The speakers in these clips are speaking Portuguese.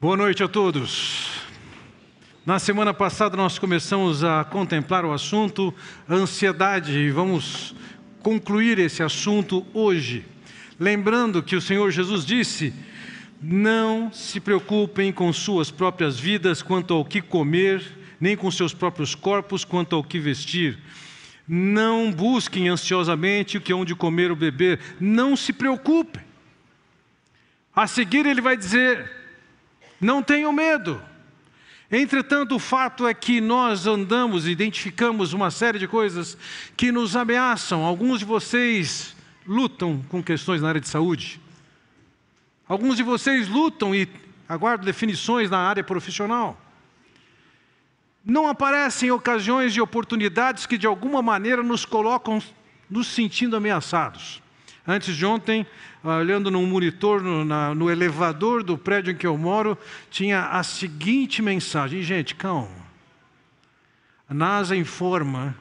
Boa noite a todos. Na semana passada nós começamos a contemplar o assunto ansiedade e vamos concluir esse assunto hoje. Lembrando que o Senhor Jesus disse: Não se preocupem com suas próprias vidas quanto ao que comer, nem com seus próprios corpos quanto ao que vestir. Não busquem ansiosamente o que hão de comer ou beber. Não se preocupem. A seguir, ele vai dizer: Não tenham medo. Entretanto, o fato é que nós andamos, identificamos uma série de coisas que nos ameaçam. Alguns de vocês lutam com questões na área de saúde. Alguns de vocês lutam e aguardam definições na área profissional. Não aparecem ocasiões e oportunidades que de alguma maneira nos colocam nos sentindo ameaçados. Antes de ontem, olhando no monitor, no, na, no elevador do prédio em que eu moro, tinha a seguinte mensagem: gente, calma. A NASA informa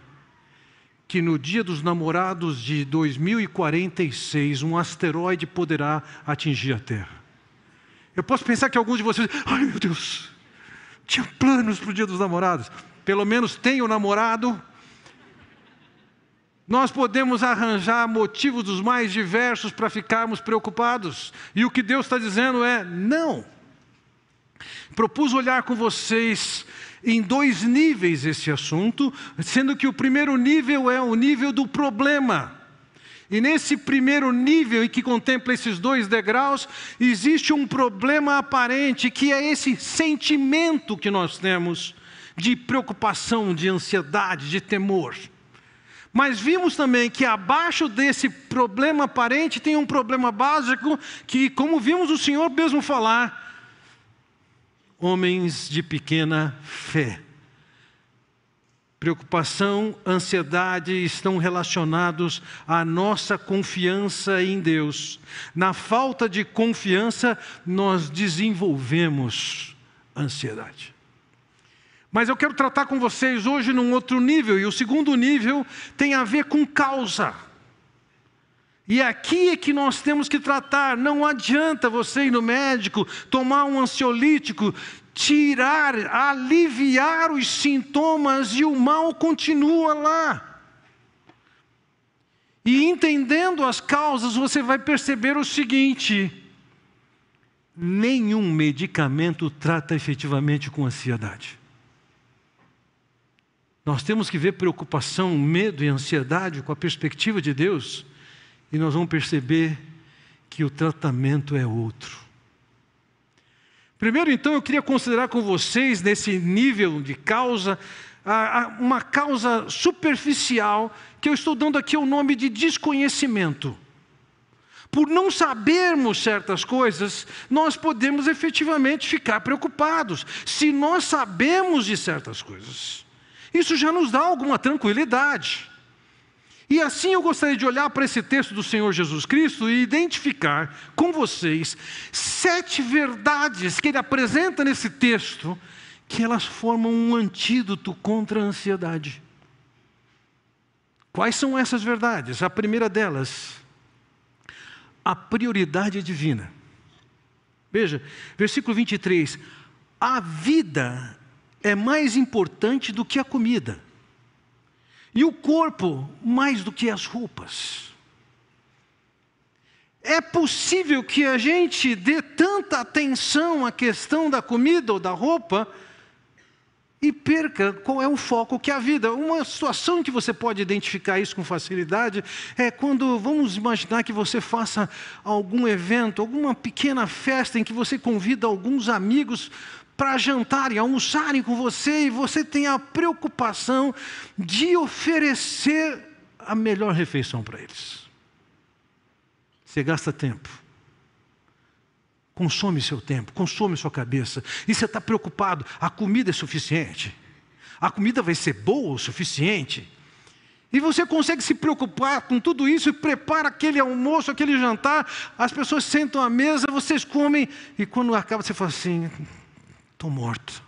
que no dia dos namorados de 2046, um asteroide poderá atingir a Terra. Eu posso pensar que alguns de vocês, ai meu Deus, tinha planos para o dia dos namorados. Pelo menos tem o namorado, nós podemos arranjar motivos dos mais diversos para ficarmos preocupados. E o que Deus está dizendo é: não. Propus olhar com vocês em dois níveis esse assunto, sendo que o primeiro nível é o nível do problema. E nesse primeiro nível, em que contempla esses dois degraus, existe um problema aparente, que é esse sentimento que nós temos de preocupação, de ansiedade, de temor. Mas vimos também que abaixo desse problema aparente tem um problema básico que, como vimos o Senhor mesmo falar, homens de pequena fé. Preocupação, ansiedade estão relacionados à nossa confiança em Deus. Na falta de confiança, nós desenvolvemos ansiedade. Mas eu quero tratar com vocês hoje num outro nível, e o segundo nível tem a ver com causa. E aqui é que nós temos que tratar. Não adianta você ir no médico, tomar um ansiolítico, tirar, aliviar os sintomas e o mal continua lá. E entendendo as causas, você vai perceber o seguinte: nenhum medicamento trata efetivamente com ansiedade. Nós temos que ver preocupação, medo e ansiedade com a perspectiva de Deus, e nós vamos perceber que o tratamento é outro. Primeiro, então, eu queria considerar com vocês, nesse nível de causa, uma causa superficial, que eu estou dando aqui o nome de desconhecimento. Por não sabermos certas coisas, nós podemos efetivamente ficar preocupados. Se nós sabemos de certas coisas, isso já nos dá alguma tranquilidade. E assim eu gostaria de olhar para esse texto do Senhor Jesus Cristo e identificar com vocês sete verdades que ele apresenta nesse texto, que elas formam um antídoto contra a ansiedade. Quais são essas verdades? A primeira delas, a prioridade divina. Veja, versículo 23. A vida é mais importante do que a comida, e o corpo mais do que as roupas. É possível que a gente dê tanta atenção à questão da comida ou da roupa e perca qual é o foco que é a vida. Uma situação que você pode identificar isso com facilidade é quando vamos imaginar que você faça algum evento, alguma pequena festa em que você convida alguns amigos para jantarem, almoçarem com você e você tem a preocupação de oferecer a melhor refeição para eles. Você gasta tempo, consome seu tempo, consome sua cabeça, e você está preocupado: a comida é suficiente? A comida vai ser boa o suficiente? E você consegue se preocupar com tudo isso e prepara aquele almoço, aquele jantar, as pessoas sentam à mesa, vocês comem, e quando acaba você fala assim: estou morto.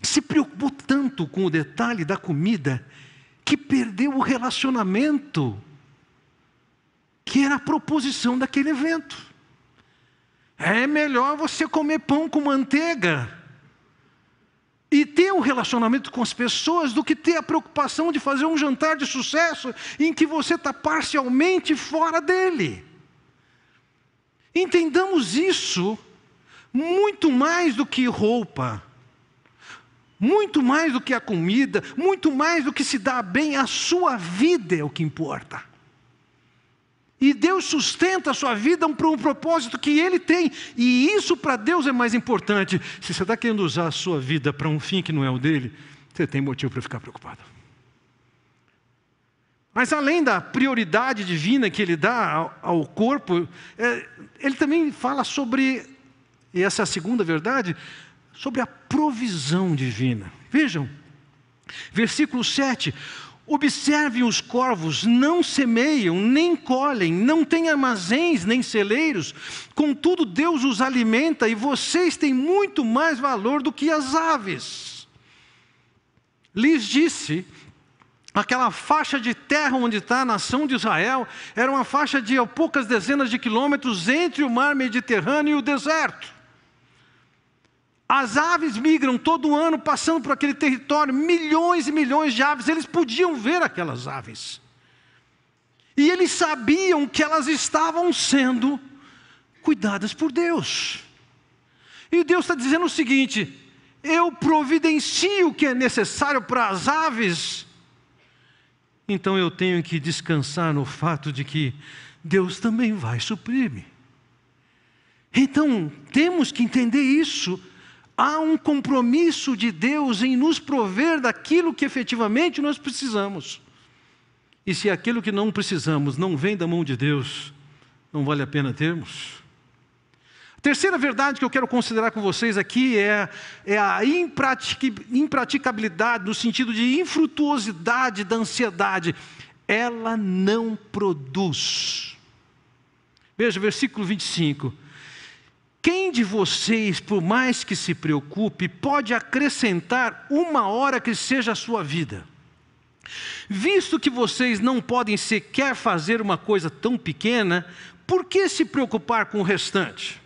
Se preocupou tanto com o detalhe da comida que perdeu o relacionamento, que era a proposição daquele evento. É melhor você comer pão com manteiga e ter um relacionamento com as pessoas do que ter a preocupação de fazer um jantar de sucesso em que você está parcialmente fora dele. Entendamos isso muito mais do que roupa, muito mais do que a comida, muito mais do que se dá bem, a sua vida é o que importa. E Deus sustenta a sua vida para um propósito que Ele tem. E isso para Deus é mais importante. Se você está querendo usar a sua vida para um fim que não é o dele, você tem motivo para ficar preocupado. Mas além da prioridade divina que Ele dá ao, corpo, é, Ele também fala sobre, e essa é a segunda verdade, sobre a provisão divina. Vejam, versículo 7. Observem os corvos, não semeiam, nem colhem, não têm armazéns, nem celeiros, contudo Deus os alimenta e vocês têm muito mais valor do que as aves. Lhes disse, aquela faixa de terra onde está a nação de Israel, era uma faixa de poucas dezenas de quilômetros entre o mar Mediterrâneo e o deserto. As aves migram todo ano passando por aquele território, milhões e milhões de aves, eles podiam ver aquelas aves. E eles sabiam que elas estavam sendo cuidadas por Deus. E Deus está dizendo o seguinte: eu providencio o que é necessário para as aves, então eu tenho que descansar no fato de que Deus também vai suprir-me. Então, temos que entender isso há um compromisso de Deus em nos prover daquilo que efetivamente nós precisamos. E se aquilo que não precisamos não vem da mão de Deus, não vale a pena termos. A terceira verdade que eu quero considerar com vocês aqui é, é a impraticabilidade, no sentido de infrutuosidade da ansiedade. Ela não produz. Veja, versículo 25. Quem de vocês, por mais que se preocupe, pode acrescentar uma hora que seja a sua vida? Visto que vocês não podem sequer fazer uma coisa tão pequena, por que se preocupar com o restante?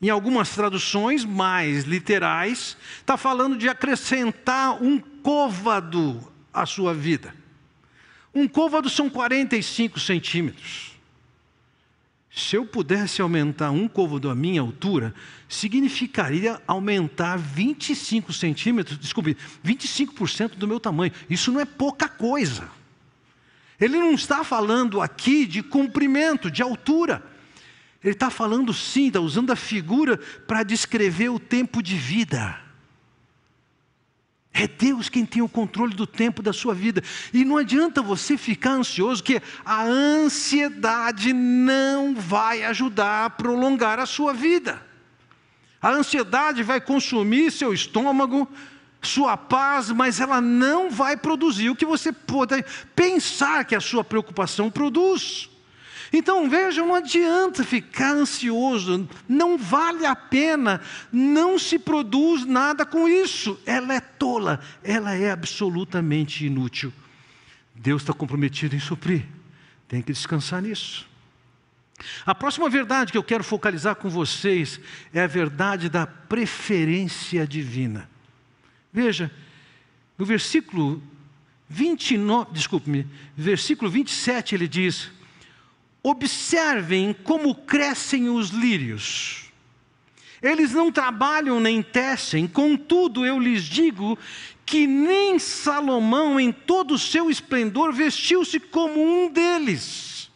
Em algumas traduções mais literais, está falando de acrescentar um côvado à sua vida. Um côvado são 45 centímetros. Se eu pudesse aumentar um côvado à minha altura, significaria aumentar 25 centímetros, desculpe, 25% do meu tamanho. Isso não é pouca coisa. Ele não está falando aqui de comprimento, de altura. Ele está falando sim, está usando a figura para descrever o tempo de vida. É Deus quem tem o controle do tempo da sua vida. E não adianta você ficar ansioso, que a ansiedade não vai ajudar a prolongar a sua vida. A ansiedade vai consumir seu estômago, sua paz, mas ela não vai produzir o que você pode pensar que a sua preocupação produz. Então vejam, não adianta ficar ansioso, não vale a pena, não se produz nada com isso. Ela é tola, ela é absolutamente inútil. Deus está comprometido em suprir, tem que descansar nisso. A próxima verdade que eu quero focalizar com vocês é a verdade da preferência divina. Veja, no versículo 29, desculpe-me, versículo 27 ele diz: Observem como crescem os lírios. Eles não trabalham nem tecem, contudo eu lhes digo que nem Salomão, em todo o seu esplendor, vestiu-se como um deles.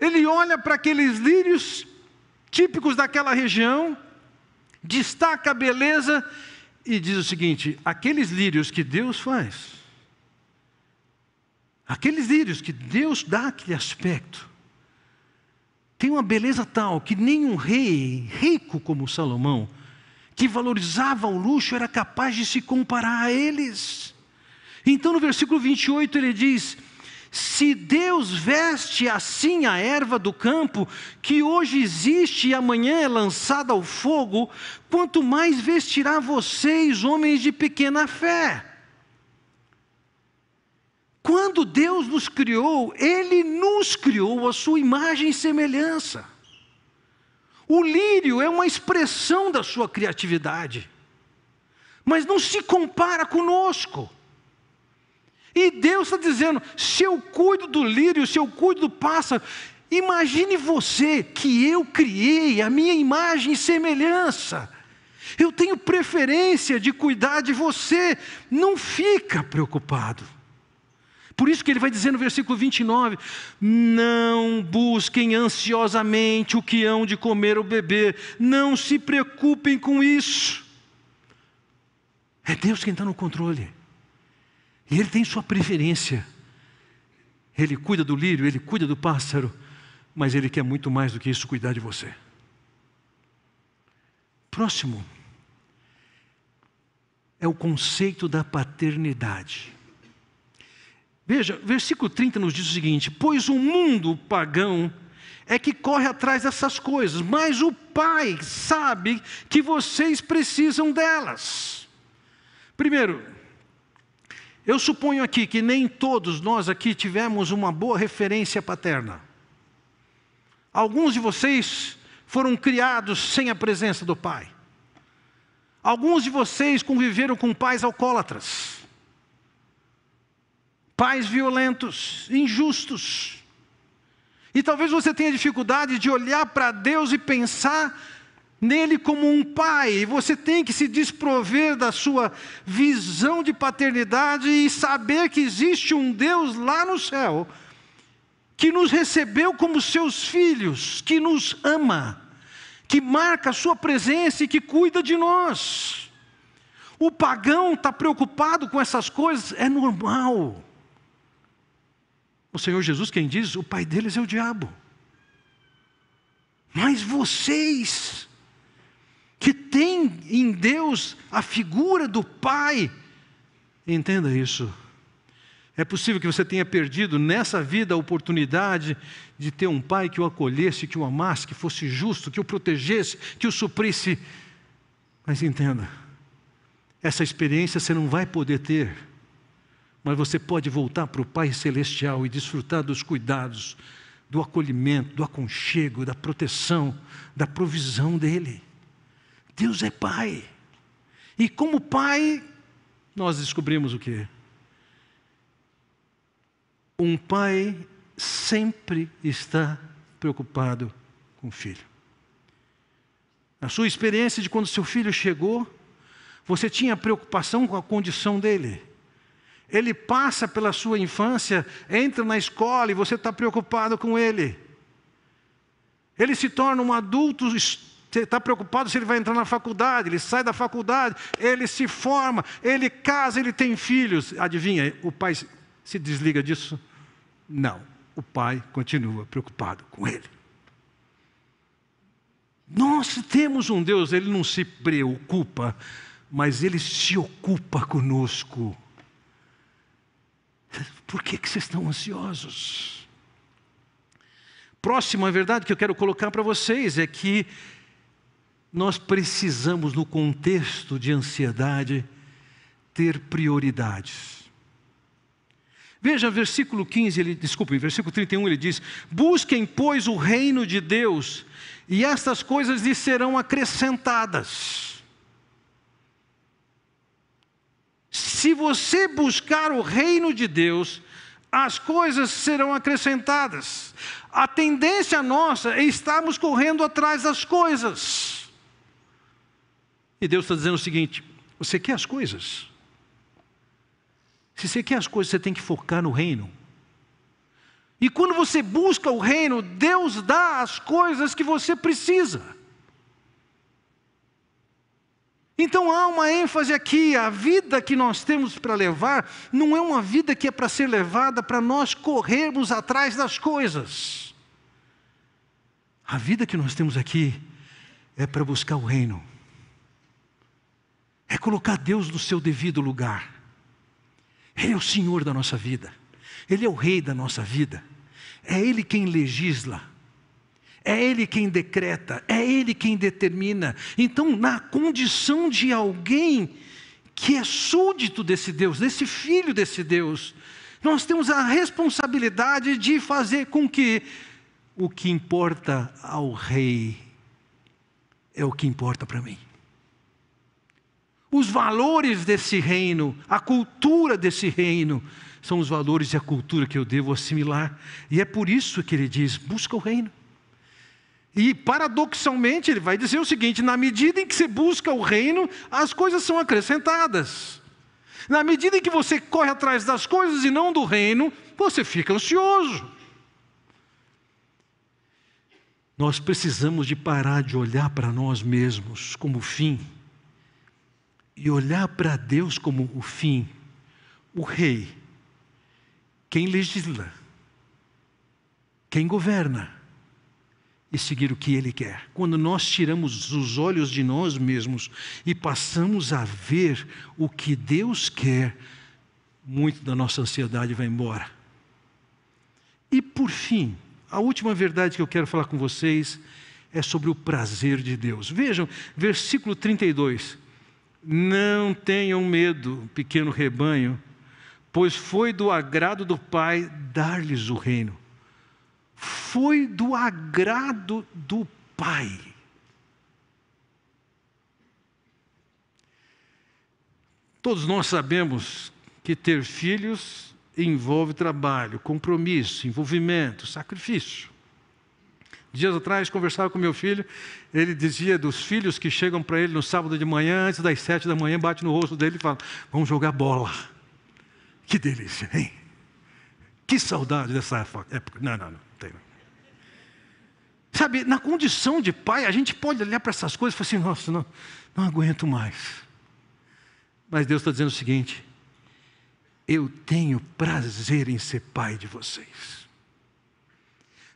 Ele olha para aqueles lírios típicos daquela região, destaca a beleza e diz o seguinte: aqueles lírios que Deus faz, Aqueles lírios que Deus dá aquele aspecto, tem uma beleza tal que nenhum rei, rico como Salomão, que valorizava o luxo, era capaz de se comparar a eles. Então no versículo 28 ele diz: Se Deus veste assim a erva do campo, que hoje existe e amanhã é lançada ao fogo, quanto mais vestirá vocês, homens de pequena fé. Quando Deus nos criou, Ele nos criou a sua imagem e semelhança. O lírio é uma expressão da sua criatividade, mas não se compara conosco. E Deus está dizendo: se eu cuido do lírio, se eu cuido do pássaro, imagine você que eu criei a minha imagem e semelhança. Eu tenho preferência de cuidar de você, não fica preocupado. Por isso que ele vai dizer no versículo 29: Não busquem ansiosamente o que hão de comer ou beber, não se preocupem com isso. É Deus quem está no controle, e Ele tem sua preferência. Ele cuida do lírio, Ele cuida do pássaro, mas Ele quer muito mais do que isso cuidar de você. Próximo é o conceito da paternidade. Veja, versículo 30 nos diz o seguinte: Pois o mundo pagão é que corre atrás dessas coisas, mas o Pai sabe que vocês precisam delas. Primeiro, eu suponho aqui que nem todos nós aqui tivemos uma boa referência paterna. Alguns de vocês foram criados sem a presença do Pai. Alguns de vocês conviveram com pais alcoólatras pais violentos, injustos. E talvez você tenha dificuldade de olhar para Deus e pensar nele como um pai, e você tem que se desprover da sua visão de paternidade e saber que existe um Deus lá no céu que nos recebeu como seus filhos, que nos ama, que marca a sua presença e que cuida de nós. O pagão está preocupado com essas coisas, é normal. O Senhor Jesus, quem diz, o pai deles é o diabo. Mas vocês, que têm em Deus a figura do Pai, entenda isso. É possível que você tenha perdido nessa vida a oportunidade de ter um pai que o acolhesse, que o amasse, que fosse justo, que o protegesse, que o suprisse. Mas entenda, essa experiência você não vai poder ter mas você pode voltar para o Pai Celestial e desfrutar dos cuidados, do acolhimento, do aconchego, da proteção, da provisão dEle. Deus é Pai. E como Pai, nós descobrimos o que? Um pai sempre está preocupado com o filho. Na sua experiência de quando seu filho chegou, você tinha preocupação com a condição dele. Ele passa pela sua infância, entra na escola e você está preocupado com ele. Ele se torna um adulto, está preocupado se ele vai entrar na faculdade, ele sai da faculdade, ele se forma, ele casa, ele tem filhos. Adivinha, o pai se desliga disso? Não, o pai continua preocupado com ele. Nós temos um Deus, ele não se preocupa, mas ele se ocupa conosco. Por que, que vocês estão ansiosos? Próxima verdade que eu quero colocar para vocês é que nós precisamos, no contexto de ansiedade, ter prioridades. Veja, versículo 15, ele, desculpe, versículo 31 ele diz: Busquem, pois, o reino de Deus, e estas coisas lhes serão acrescentadas. Se você buscar o reino de Deus, as coisas serão acrescentadas. A tendência nossa é estarmos correndo atrás das coisas. E Deus está dizendo o seguinte: você quer as coisas? Se você quer as coisas, você tem que focar no reino. E quando você busca o reino, Deus dá as coisas que você precisa. Então há uma ênfase aqui, a vida que nós temos para levar não é uma vida que é para ser levada para nós corrermos atrás das coisas. A vida que nós temos aqui é para buscar o reino, é colocar Deus no seu devido lugar. Ele é o Senhor da nossa vida, Ele é o Rei da nossa vida, é Ele quem legisla. É Ele quem decreta, é Ele quem determina. Então, na condição de alguém que é súdito desse Deus, desse filho desse Deus, nós temos a responsabilidade de fazer com que o que importa ao Rei é o que importa para mim. Os valores desse reino, a cultura desse reino, são os valores e a cultura que eu devo assimilar. E é por isso que ele diz: busca o reino. E paradoxalmente ele vai dizer o seguinte: na medida em que você busca o reino, as coisas são acrescentadas. Na medida em que você corre atrás das coisas e não do reino, você fica ansioso. Nós precisamos de parar de olhar para nós mesmos como fim e olhar para Deus como o fim, o rei, quem legisla, quem governa e seguir o que Ele quer. Quando nós tiramos os olhos de nós mesmos e passamos a ver o que Deus quer, muito da nossa ansiedade vai embora. E por fim, a última verdade que eu quero falar com vocês é sobre o prazer de Deus. Vejam, versículo 32. Não tenham medo, pequeno rebanho, pois foi do agrado do Pai dar-lhes o reino foi do agrado do Pai. Todos nós sabemos que ter filhos envolve trabalho, compromisso, envolvimento, sacrifício. Dias atrás, conversava com meu filho, ele dizia dos filhos que chegam para ele no sábado de manhã, antes das sete da manhã, bate no rosto dele e fala: Vamos jogar bola. Que delícia, hein? Que saudade dessa época. Não, não, não. Sabe, na condição de pai, a gente pode olhar para essas coisas e falar assim: nossa, não, não aguento mais. Mas Deus está dizendo o seguinte: eu tenho prazer em ser pai de vocês.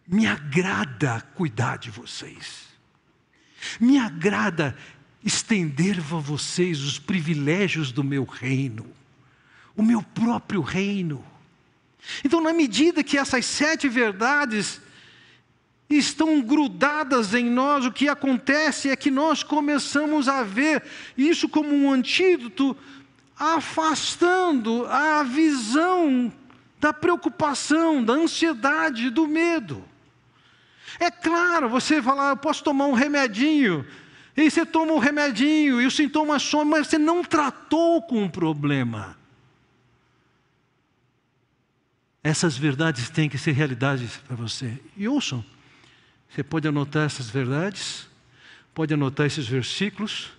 Me agrada cuidar de vocês. Me agrada estender a vocês os privilégios do meu reino, o meu próprio reino. Então, na medida que essas sete verdades estão grudadas em nós, o que acontece é que nós começamos a ver isso como um antídoto, afastando a visão da preocupação, da ansiedade, do medo. É claro, você fala, eu posso tomar um remedinho, e você toma um remedinho e o sintoma some, mas você não tratou com o problema. Essas verdades têm que ser realidades para você. E ouçam, você pode anotar essas verdades, pode anotar esses versículos.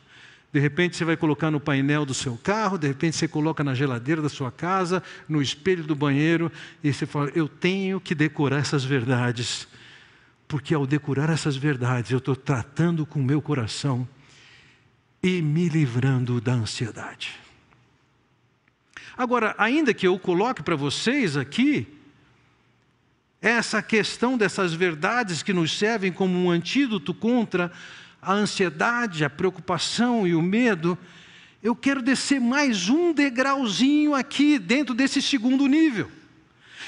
De repente você vai colocar no painel do seu carro, de repente você coloca na geladeira da sua casa, no espelho do banheiro, e você fala: Eu tenho que decorar essas verdades, porque ao decorar essas verdades eu estou tratando com o meu coração e me livrando da ansiedade. Agora, ainda que eu coloque para vocês aqui essa questão dessas verdades que nos servem como um antídoto contra a ansiedade, a preocupação e o medo, eu quero descer mais um degrauzinho aqui dentro desse segundo nível.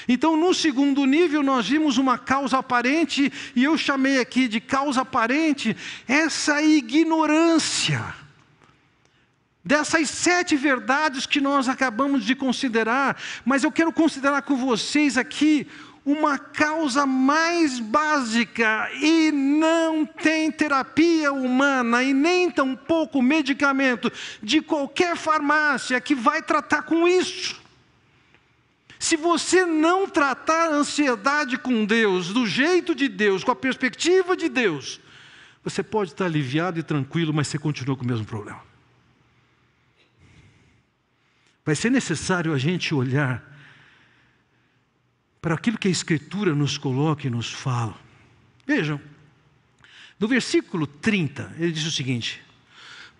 Então, no segundo nível, nós vimos uma causa aparente, e eu chamei aqui de causa aparente essa ignorância dessas sete verdades que nós acabamos de considerar, mas eu quero considerar com vocês aqui uma causa mais básica e não tem terapia humana e nem tampouco medicamento de qualquer farmácia que vai tratar com isso. Se você não tratar a ansiedade com Deus, do jeito de Deus, com a perspectiva de Deus, você pode estar aliviado e tranquilo, mas você continua com o mesmo problema. Vai ser necessário a gente olhar para aquilo que a Escritura nos coloca e nos fala. Vejam, no versículo 30, ele diz o seguinte: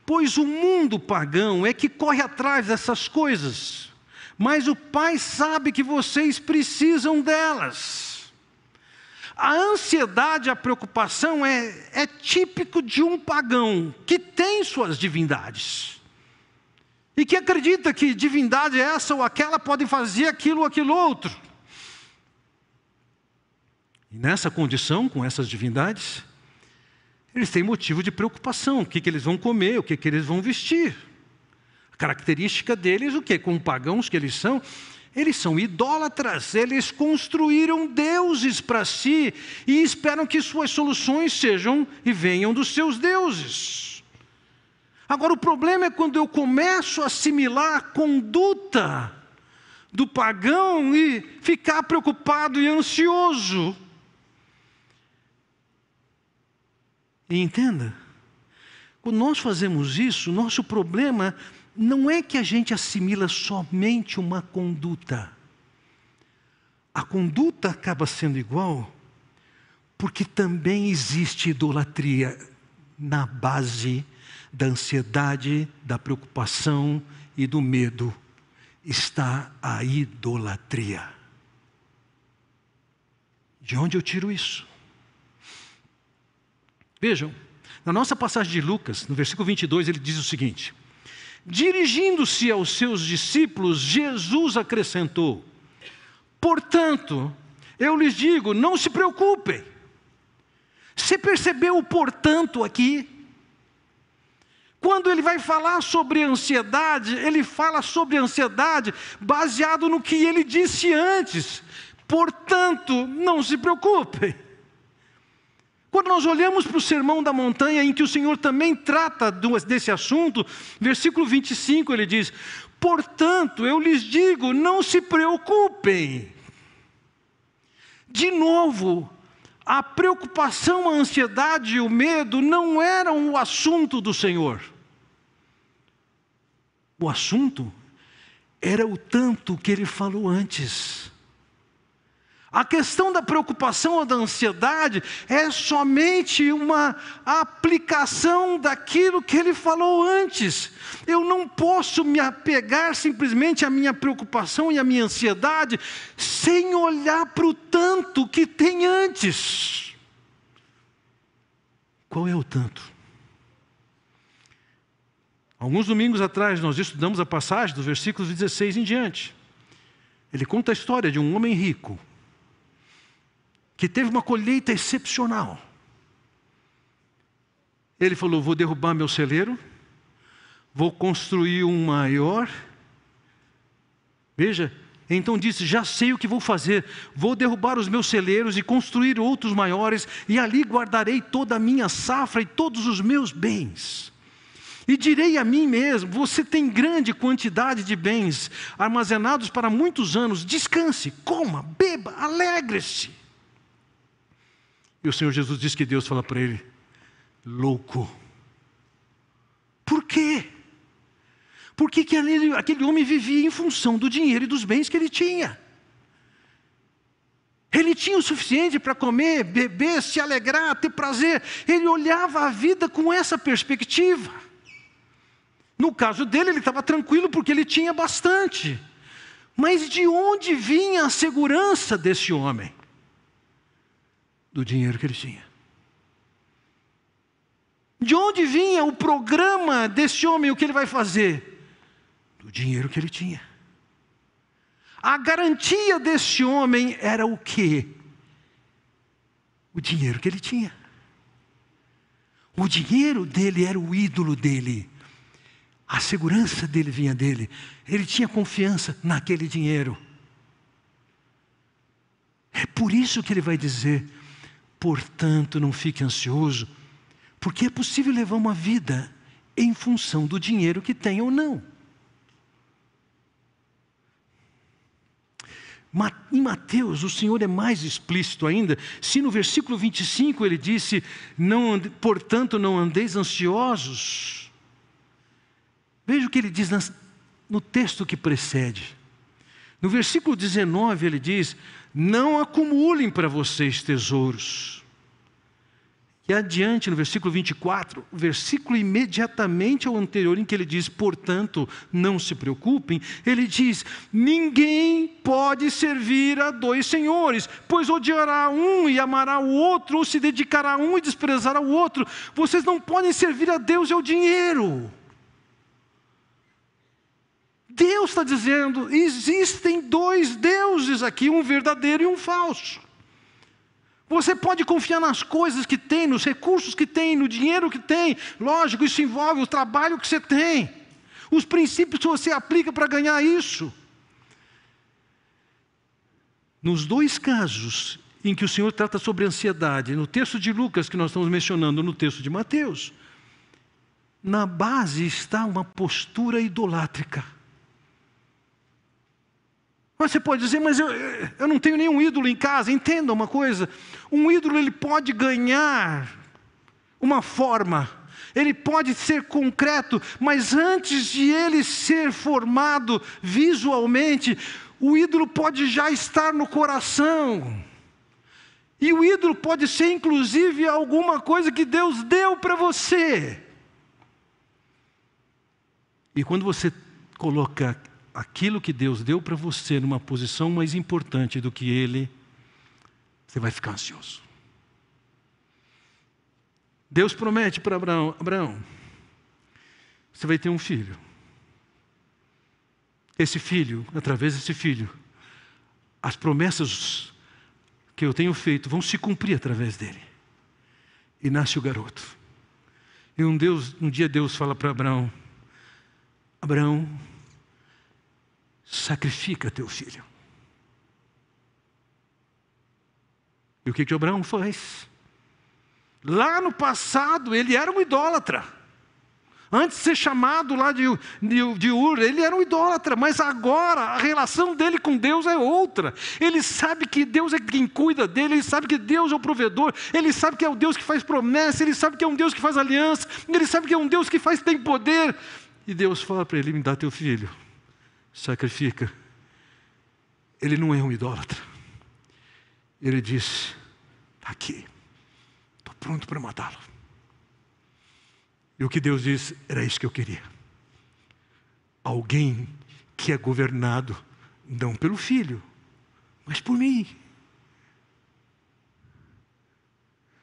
Pois o mundo pagão é que corre atrás dessas coisas, mas o Pai sabe que vocês precisam delas. A ansiedade, a preocupação é, é típico de um pagão que tem suas divindades e que acredita que divindade essa ou aquela pode fazer aquilo ou aquilo outro. E nessa condição, com essas divindades, eles têm motivo de preocupação: o que, que eles vão comer, o que, que eles vão vestir. A característica deles, o que? Como pagãos que eles são, Eles são idólatras, eles construíram deuses para si e esperam que suas soluções sejam e venham dos seus deuses. Agora, o problema é quando eu começo a assimilar a conduta do pagão e ficar preocupado e ansioso. E entenda, quando nós fazemos isso, nosso problema não é que a gente assimila somente uma conduta. A conduta acaba sendo igual porque também existe idolatria na base da ansiedade, da preocupação e do medo. Está a idolatria. De onde eu tiro isso? Vejam, na nossa passagem de Lucas, no versículo 22, ele diz o seguinte: Dirigindo-se aos seus discípulos, Jesus acrescentou: Portanto, eu lhes digo, não se preocupem. Você percebeu o portanto aqui? Quando ele vai falar sobre ansiedade, ele fala sobre ansiedade baseado no que ele disse antes. Portanto, não se preocupem. Quando nós olhamos para o sermão da montanha, em que o Senhor também trata desse assunto, versículo 25 ele diz: Portanto, eu lhes digo, não se preocupem. De novo, a preocupação, a ansiedade e o medo não eram o assunto do Senhor. O assunto era o tanto que ele falou antes. A questão da preocupação ou da ansiedade é somente uma aplicação daquilo que ele falou antes. Eu não posso me apegar simplesmente à minha preocupação e à minha ansiedade sem olhar para o tanto que tem antes. Qual é o tanto? Alguns domingos atrás nós estudamos a passagem dos versículos 16 em diante. Ele conta a história de um homem rico que teve uma colheita excepcional. Ele falou: Vou derrubar meu celeiro, vou construir um maior. Veja, então disse: Já sei o que vou fazer. Vou derrubar os meus celeiros e construir outros maiores, e ali guardarei toda a minha safra e todos os meus bens. E direi a mim mesmo: Você tem grande quantidade de bens armazenados para muitos anos. Descanse, coma, beba, alegre-se. E o Senhor Jesus diz que Deus fala para ele: louco. Por quê? Porque que aquele homem vivia em função do dinheiro e dos bens que ele tinha. Ele tinha o suficiente para comer, beber, se alegrar, ter prazer. Ele olhava a vida com essa perspectiva. No caso dele, ele estava tranquilo porque ele tinha bastante. Mas de onde vinha a segurança desse homem? Do dinheiro que ele tinha. De onde vinha o programa desse homem, o que ele vai fazer? Do dinheiro que ele tinha. A garantia desse homem era o quê? O dinheiro que ele tinha. O dinheiro dele era o ídolo dele. A segurança dele vinha dele. Ele tinha confiança naquele dinheiro. É por isso que ele vai dizer: Portanto, não fique ansioso, porque é possível levar uma vida em função do dinheiro que tem ou não. Em Mateus, o Senhor é mais explícito ainda. Se no versículo 25 ele disse: não, Portanto, não andeis ansiosos. Veja o que ele diz no texto que precede. No versículo 19 ele diz: não acumulem para vocês tesouros. E adiante, no versículo 24, o versículo imediatamente ao anterior, em que ele diz, portanto, não se preocupem, ele diz: ninguém pode servir a dois senhores, pois odiará um e amará o outro, ou se dedicará a um e desprezará o outro. Vocês não podem servir a Deus e ao dinheiro. Deus está dizendo: existem dois deuses aqui, um verdadeiro e um falso. Você pode confiar nas coisas que tem, nos recursos que tem, no dinheiro que tem. Lógico, isso envolve o trabalho que você tem, os princípios que você aplica para ganhar isso. Nos dois casos em que o Senhor trata sobre ansiedade, no texto de Lucas que nós estamos mencionando, no texto de Mateus, na base está uma postura idolátrica. Você pode dizer, mas eu, eu não tenho nenhum ídolo em casa. Entenda uma coisa: um ídolo ele pode ganhar uma forma, ele pode ser concreto, mas antes de ele ser formado visualmente, o ídolo pode já estar no coração. E o ídolo pode ser, inclusive, alguma coisa que Deus deu para você. E quando você coloca aquilo que Deus deu para você numa posição mais importante do que Ele, você vai ficar ansioso. Deus promete para Abraão: Abraão, você vai ter um filho. Esse filho, através desse filho, as promessas que eu tenho feito vão se cumprir através dele. E nasce o garoto. E um, Deus, um dia Deus fala para Abraão: Abraão, sacrifica teu filho. E o que, que Abraão faz? Lá no passado, ele era um idólatra. Antes de ser chamado lá de, de, de Ur, ele era um idólatra, mas agora a relação dele com Deus é outra. Ele sabe que Deus é quem cuida dele, ele sabe que Deus é o provedor, ele sabe que é o Deus que faz promessa, ele sabe que é um Deus que faz aliança, ele sabe que é um Deus que faz tem poder. E Deus fala para ele: me dá teu filho, sacrifica. Ele não é um idólatra. Ele diz: está aqui, estou pronto para matá-lo. E o que Deus diz era isso que eu queria. Alguém que é governado não pelo filho, mas por mim.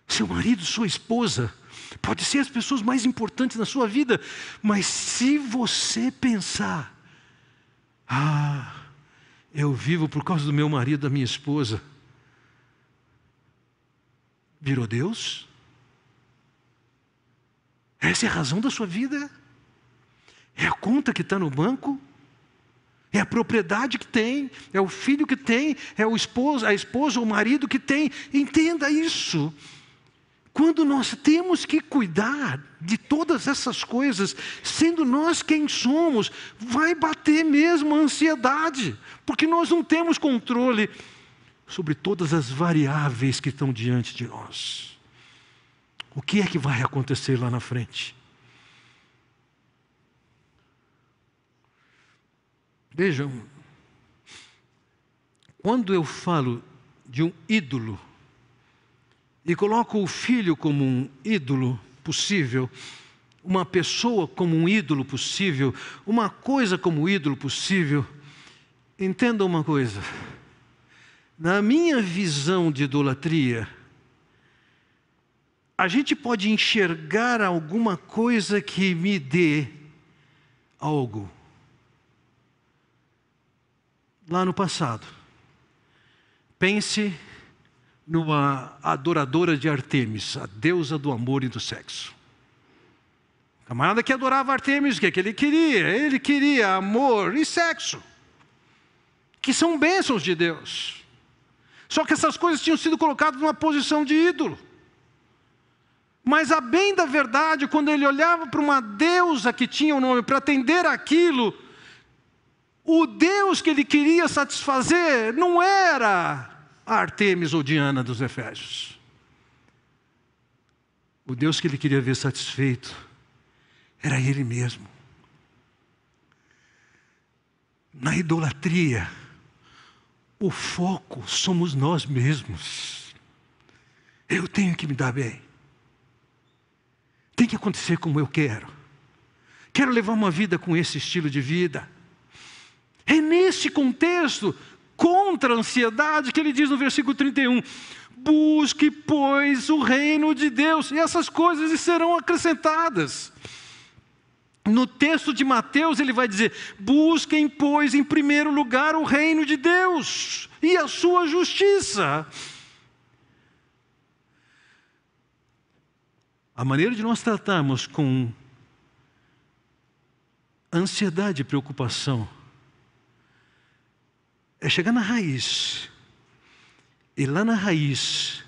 Seu marido, sua esposa, pode ser as pessoas mais importantes na sua vida, mas se você pensar, ah, eu vivo por causa do meu marido, da minha esposa, virou Deus? Essa é a razão da sua vida? É a conta que está no banco? É a propriedade que tem? É o filho que tem? É o esposo, a esposa ou o marido que tem? Entenda isso. Quando nós temos que cuidar de todas essas coisas, sendo nós quem somos, vai bater mesmo a ansiedade, porque nós não temos controle sobre todas as variáveis que estão diante de nós. O que é que vai acontecer lá na frente? Vejam, quando eu falo de um ídolo, e coloco o filho como um ídolo possível, uma pessoa como um ídolo possível, uma coisa como um ídolo possível, entenda uma coisa. Na minha visão de idolatria, a gente pode enxergar alguma coisa que me dê algo. Lá no passado. Pense numa adoradora de Artemis, a deusa do amor e do sexo. camarada que adorava Artemis, o que, é que ele queria? Ele queria amor e sexo, que são bênçãos de Deus. Só que essas coisas tinham sido colocadas numa posição de ídolo. Mas a bem da verdade, quando ele olhava para uma deusa que tinha o um nome para atender aquilo, o Deus que ele queria satisfazer não era Artemis ou Diana dos Efésios. O Deus que ele queria ver satisfeito era ele mesmo. Na idolatria, o foco somos nós mesmos. Eu tenho que me dar bem. Tem que acontecer como eu quero. Quero levar uma vida com esse estilo de vida. É nesse contexto, contra a ansiedade, que ele diz no versículo 31. Busque, pois, o reino de Deus, e essas coisas lhe serão acrescentadas. No texto de Mateus, ele vai dizer: Busquem, pois, em primeiro lugar o reino de Deus e a sua justiça A maneira de nós tratarmos com ansiedade e preocupação é chegar na raiz E lá na raiz,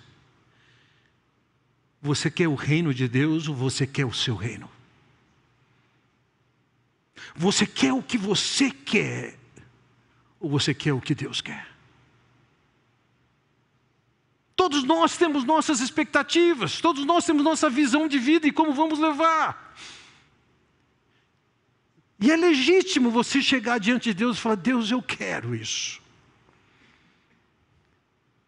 você quer o reino de Deus ou você quer o seu reino? Você quer o que você quer ou você quer o que Deus quer? Todos nós temos nossas expectativas, todos nós temos nossa visão de vida e como vamos levar. E é legítimo você chegar diante de Deus e falar: Deus, eu quero isso.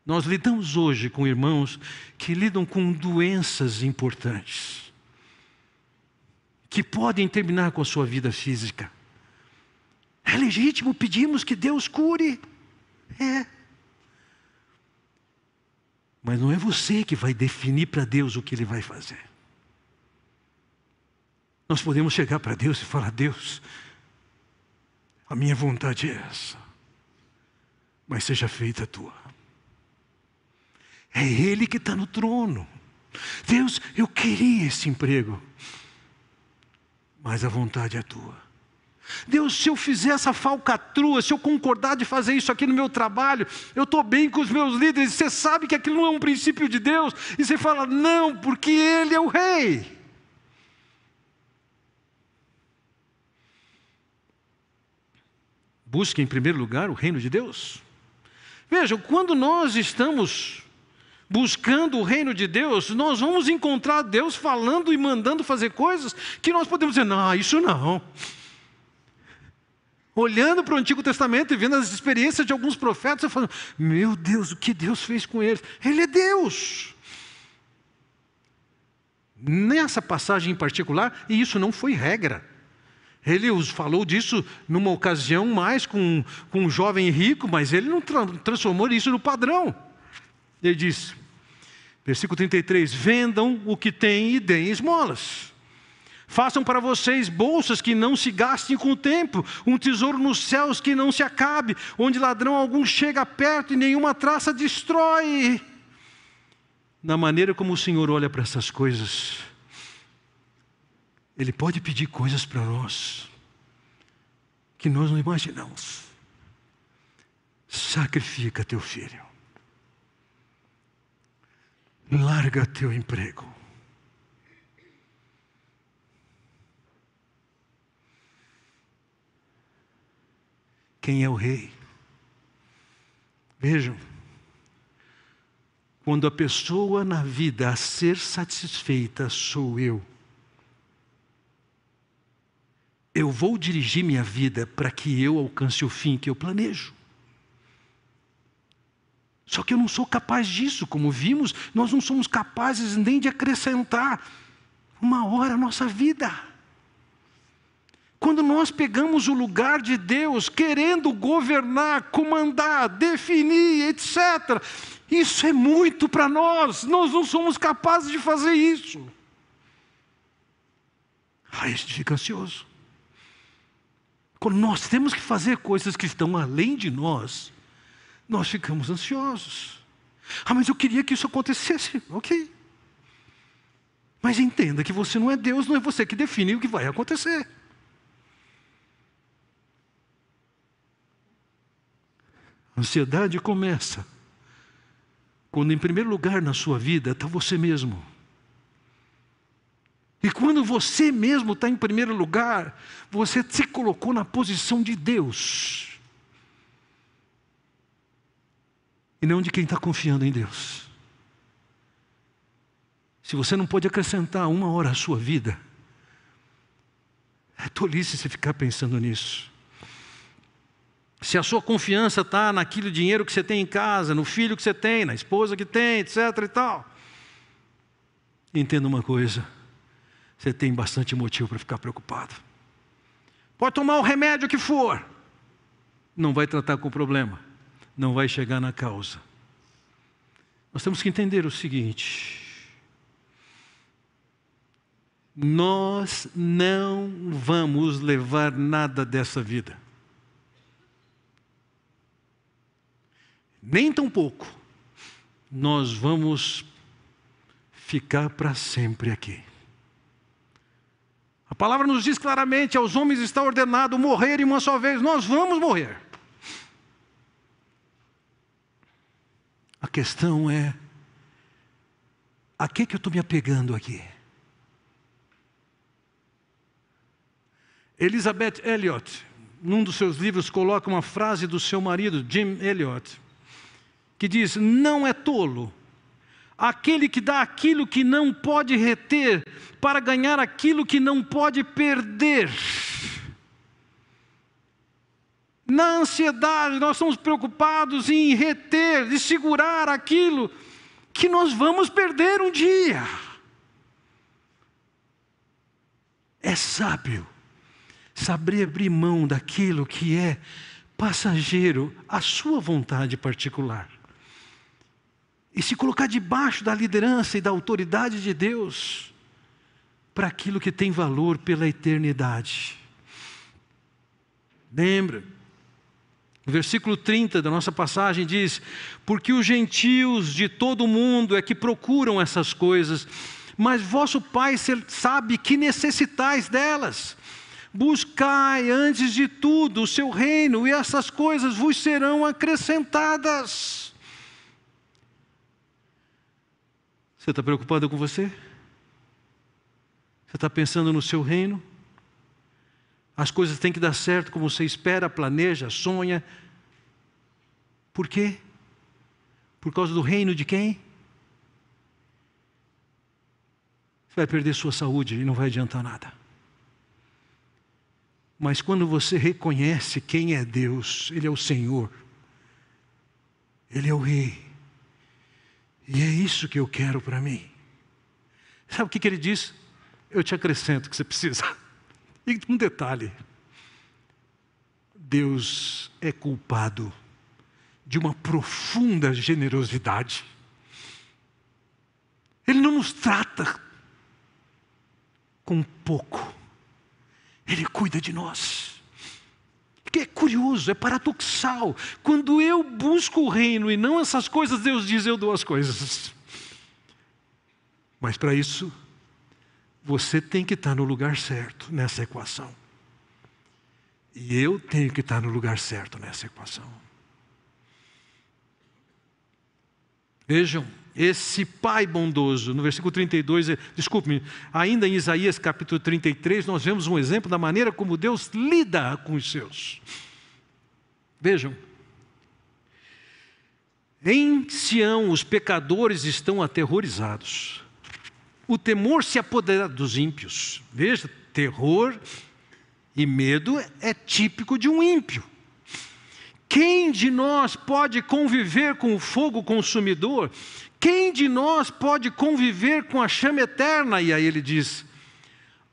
Nós lidamos hoje com irmãos que lidam com doenças importantes, que podem terminar com a sua vida física. É legítimo pedirmos que Deus cure. É. Mas não é você que vai definir para Deus o que Ele vai fazer. Nós podemos chegar para Deus e falar: Deus, a minha vontade é essa, mas seja feita a tua. É Ele que está no trono. Deus, eu queria esse emprego, mas a vontade é tua. Deus, se eu fizer essa falcatrua, se eu concordar de fazer isso aqui no meu trabalho, eu estou bem com os meus líderes, você sabe que aquilo não é um princípio de Deus, e você fala, não, porque Ele é o Rei. Busque em primeiro lugar o reino de Deus. Vejam, quando nós estamos buscando o reino de Deus, nós vamos encontrar Deus falando e mandando fazer coisas que nós podemos dizer: não, isso não. Olhando para o Antigo Testamento e vendo as experiências de alguns profetas, eu falo: meu Deus, o que Deus fez com eles? Ele é Deus. Nessa passagem em particular, e isso não foi regra. Ele falou disso numa ocasião mais com, com um jovem rico, mas ele não tra transformou isso no padrão. Ele diz, versículo 33: Vendam o que têm e deem esmolas. Façam para vocês bolsas que não se gastem com o tempo, um tesouro nos céus que não se acabe, onde ladrão algum chega perto e nenhuma traça destrói. Na maneira como o Senhor olha para essas coisas, ele pode pedir coisas para nós que nós não imaginamos. Sacrifica teu filho. Larga teu emprego. Quem é o rei? Vejam, quando a pessoa na vida a ser satisfeita sou eu, eu vou dirigir minha vida para que eu alcance o fim que eu planejo. Só que eu não sou capaz disso, como vimos, nós não somos capazes nem de acrescentar uma hora à nossa vida. Quando nós pegamos o lugar de Deus, querendo governar, comandar, definir, etc., isso é muito para nós, nós não somos capazes de fazer isso. Aí a gente fica ansioso. Quando nós temos que fazer coisas que estão além de nós, nós ficamos ansiosos. Ah, mas eu queria que isso acontecesse. Ok. Mas entenda que você não é Deus, não é você que define o que vai acontecer. A ansiedade começa quando, em primeiro lugar na sua vida, está você mesmo. E quando você mesmo está em primeiro lugar, você se colocou na posição de Deus. E não de quem está confiando em Deus. Se você não pode acrescentar uma hora à sua vida, é tolice você ficar pensando nisso. Se a sua confiança está naquele dinheiro que você tem em casa, no filho que você tem, na esposa que tem, etc. e tal. Entenda uma coisa você tem bastante motivo para ficar preocupado. Pode tomar o remédio que for, não vai tratar com o problema, não vai chegar na causa. Nós temos que entender o seguinte: nós não vamos levar nada dessa vida, nem tão pouco, nós vamos ficar para sempre aqui. A palavra nos diz claramente: aos homens está ordenado morrer uma só vez, nós vamos morrer. A questão é: a que, que eu estou me apegando aqui? Elizabeth Elliot, num dos seus livros, coloca uma frase do seu marido, Jim Elliot, que diz: Não é tolo aquele que dá aquilo que não pode reter para ganhar aquilo que não pode perder. Na ansiedade, nós estamos preocupados em reter, de segurar aquilo que nós vamos perder um dia. É sábio saber abrir mão daquilo que é passageiro, a sua vontade particular, e se colocar debaixo da liderança e da autoridade de Deus para aquilo que tem valor pela eternidade. Lembra? Versículo 30 da nossa passagem diz: Porque os gentios de todo o mundo é que procuram essas coisas, mas vosso Pai sabe que necessitais delas. Buscai antes de tudo o seu reino, e essas coisas vos serão acrescentadas. Você está preocupado com você? Você está pensando no seu reino? As coisas têm que dar certo como você espera, planeja, sonha. Por quê? Por causa do reino de quem? Você vai perder sua saúde e não vai adiantar nada. Mas quando você reconhece quem é Deus, Ele é o Senhor, Ele é o Rei, e é isso que eu quero para mim. Sabe o que, que Ele diz? Eu te acrescento o que você precisa. E um detalhe: Deus é culpado de uma profunda generosidade. Ele não nos trata com pouco, Ele cuida de nós. Que é curioso, é paradoxal. Quando eu busco o reino e não essas coisas, Deus diz: Eu dou as coisas. Mas para isso, você tem que estar no lugar certo nessa equação. E eu tenho que estar no lugar certo nessa equação. Vejam, esse pai bondoso, no versículo 32, desculpe-me, ainda em Isaías capítulo 33, nós vemos um exemplo da maneira como Deus lida com os seus. Vejam, em Sião os pecadores estão aterrorizados o temor se apodera dos ímpios. Veja, terror e medo é típico de um ímpio. Quem de nós pode conviver com o fogo consumidor? Quem de nós pode conviver com a chama eterna? E aí ele diz: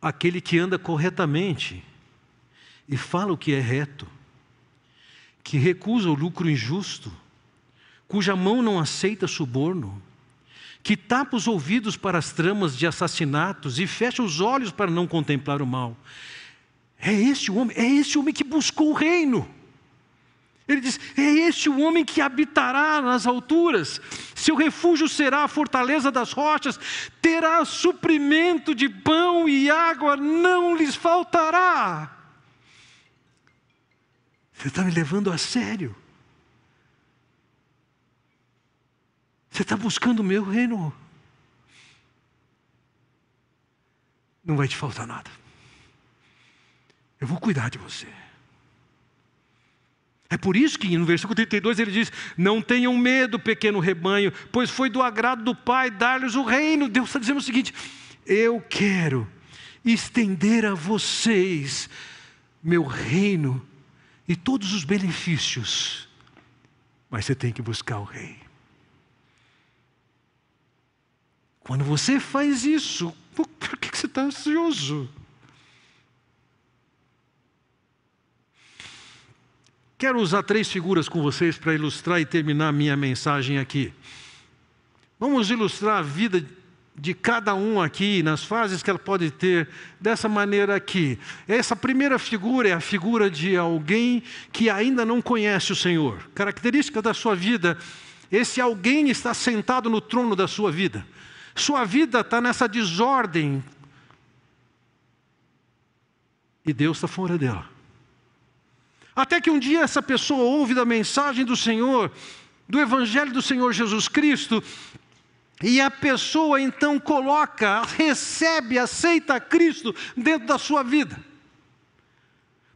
aquele que anda corretamente e fala o que é reto, que recusa o lucro injusto, cuja mão não aceita suborno, que tapa os ouvidos para as tramas de assassinatos e fecha os olhos para não contemplar o mal. É este o homem, é este o homem que buscou o reino. Ele diz: É este o homem que habitará nas alturas, seu refúgio será a fortaleza das rochas, terá suprimento de pão e água, não lhes faltará. Você está me levando a sério? Você está buscando o meu reino? Não vai te faltar nada. Eu vou cuidar de você. É por isso que no versículo 32 ele diz: Não tenham medo, pequeno rebanho, pois foi do agrado do Pai dar-lhes o reino. Deus está dizendo o seguinte: Eu quero estender a vocês meu reino e todos os benefícios, mas você tem que buscar o Rei. Quando você faz isso, por que você está ansioso? Quero usar três figuras com vocês para ilustrar e terminar minha mensagem aqui. Vamos ilustrar a vida de cada um aqui, nas fases que ela pode ter, dessa maneira aqui. Essa primeira figura é a figura de alguém que ainda não conhece o Senhor. Característica da sua vida, esse alguém está sentado no trono da sua vida. Sua vida está nessa desordem. E Deus está fora dela. Até que um dia essa pessoa ouve da mensagem do Senhor do Evangelho do Senhor Jesus Cristo, e a pessoa então coloca, recebe, aceita Cristo dentro da sua vida.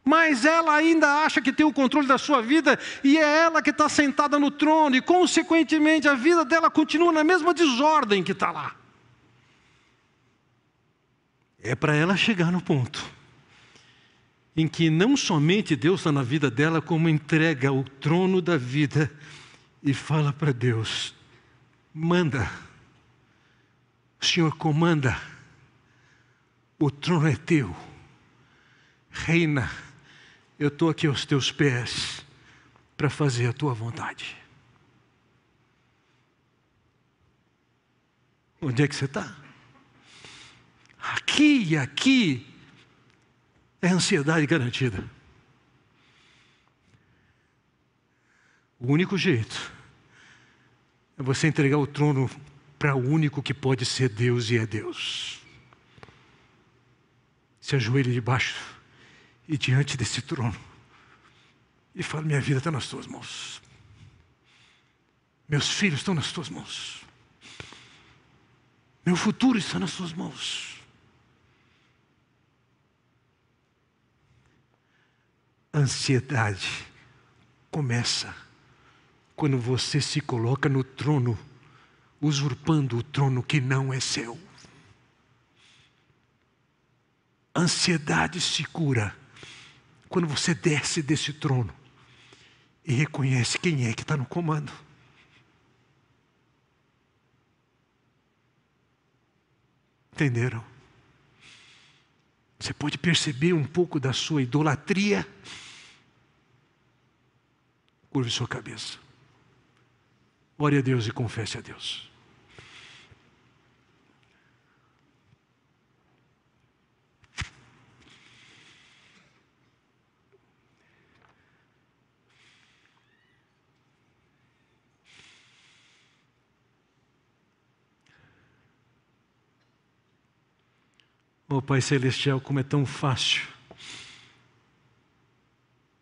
Mas ela ainda acha que tem o controle da sua vida e é ela que está sentada no trono, e consequentemente a vida dela continua na mesma desordem que está lá. É para ela chegar no ponto em que não somente Deus está na vida dela, como entrega o trono da vida e fala para Deus: manda, o Senhor comanda, o trono é teu, reina, eu estou aqui aos teus pés para fazer a tua vontade. Onde é que você está? Aqui e aqui é ansiedade garantida. O único jeito é você entregar o trono para o único que pode ser Deus e é Deus. Se ajoelhe debaixo e diante desse trono e fale: Minha vida está nas tuas mãos. Meus filhos estão nas tuas mãos. Meu futuro está nas tuas mãos. ansiedade começa quando você se coloca no trono, usurpando o trono que não é seu. Ansiedade se cura quando você desce desse trono e reconhece quem é que está no comando. Entenderam? Você pode perceber um pouco da sua idolatria. Curve sua cabeça. Ore a Deus e confesse a Deus. Oh Pai Celestial, como é tão fácil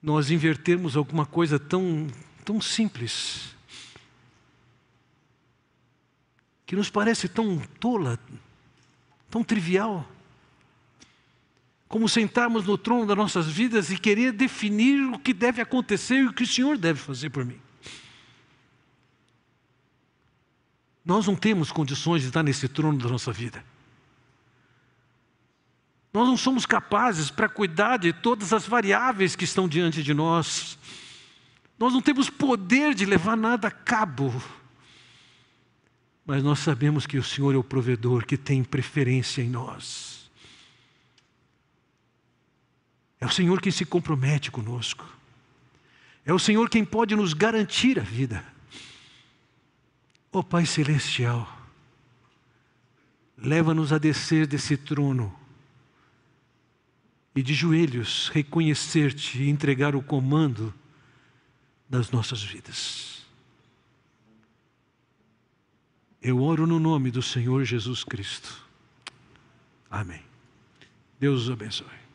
nós invertermos alguma coisa tão, tão simples, que nos parece tão tola, tão trivial, como sentarmos no trono das nossas vidas e querer definir o que deve acontecer e o que o Senhor deve fazer por mim. Nós não temos condições de estar nesse trono da nossa vida. Nós não somos capazes para cuidar de todas as variáveis que estão diante de nós. Nós não temos poder de levar nada a cabo. Mas nós sabemos que o Senhor é o provedor que tem preferência em nós. É o Senhor quem se compromete conosco. É o Senhor quem pode nos garantir a vida. Ó oh, Pai Celestial, leva-nos a descer desse trono e de joelhos reconhecer-te e entregar o comando das nossas vidas. Eu oro no nome do Senhor Jesus Cristo. Amém. Deus os abençoe.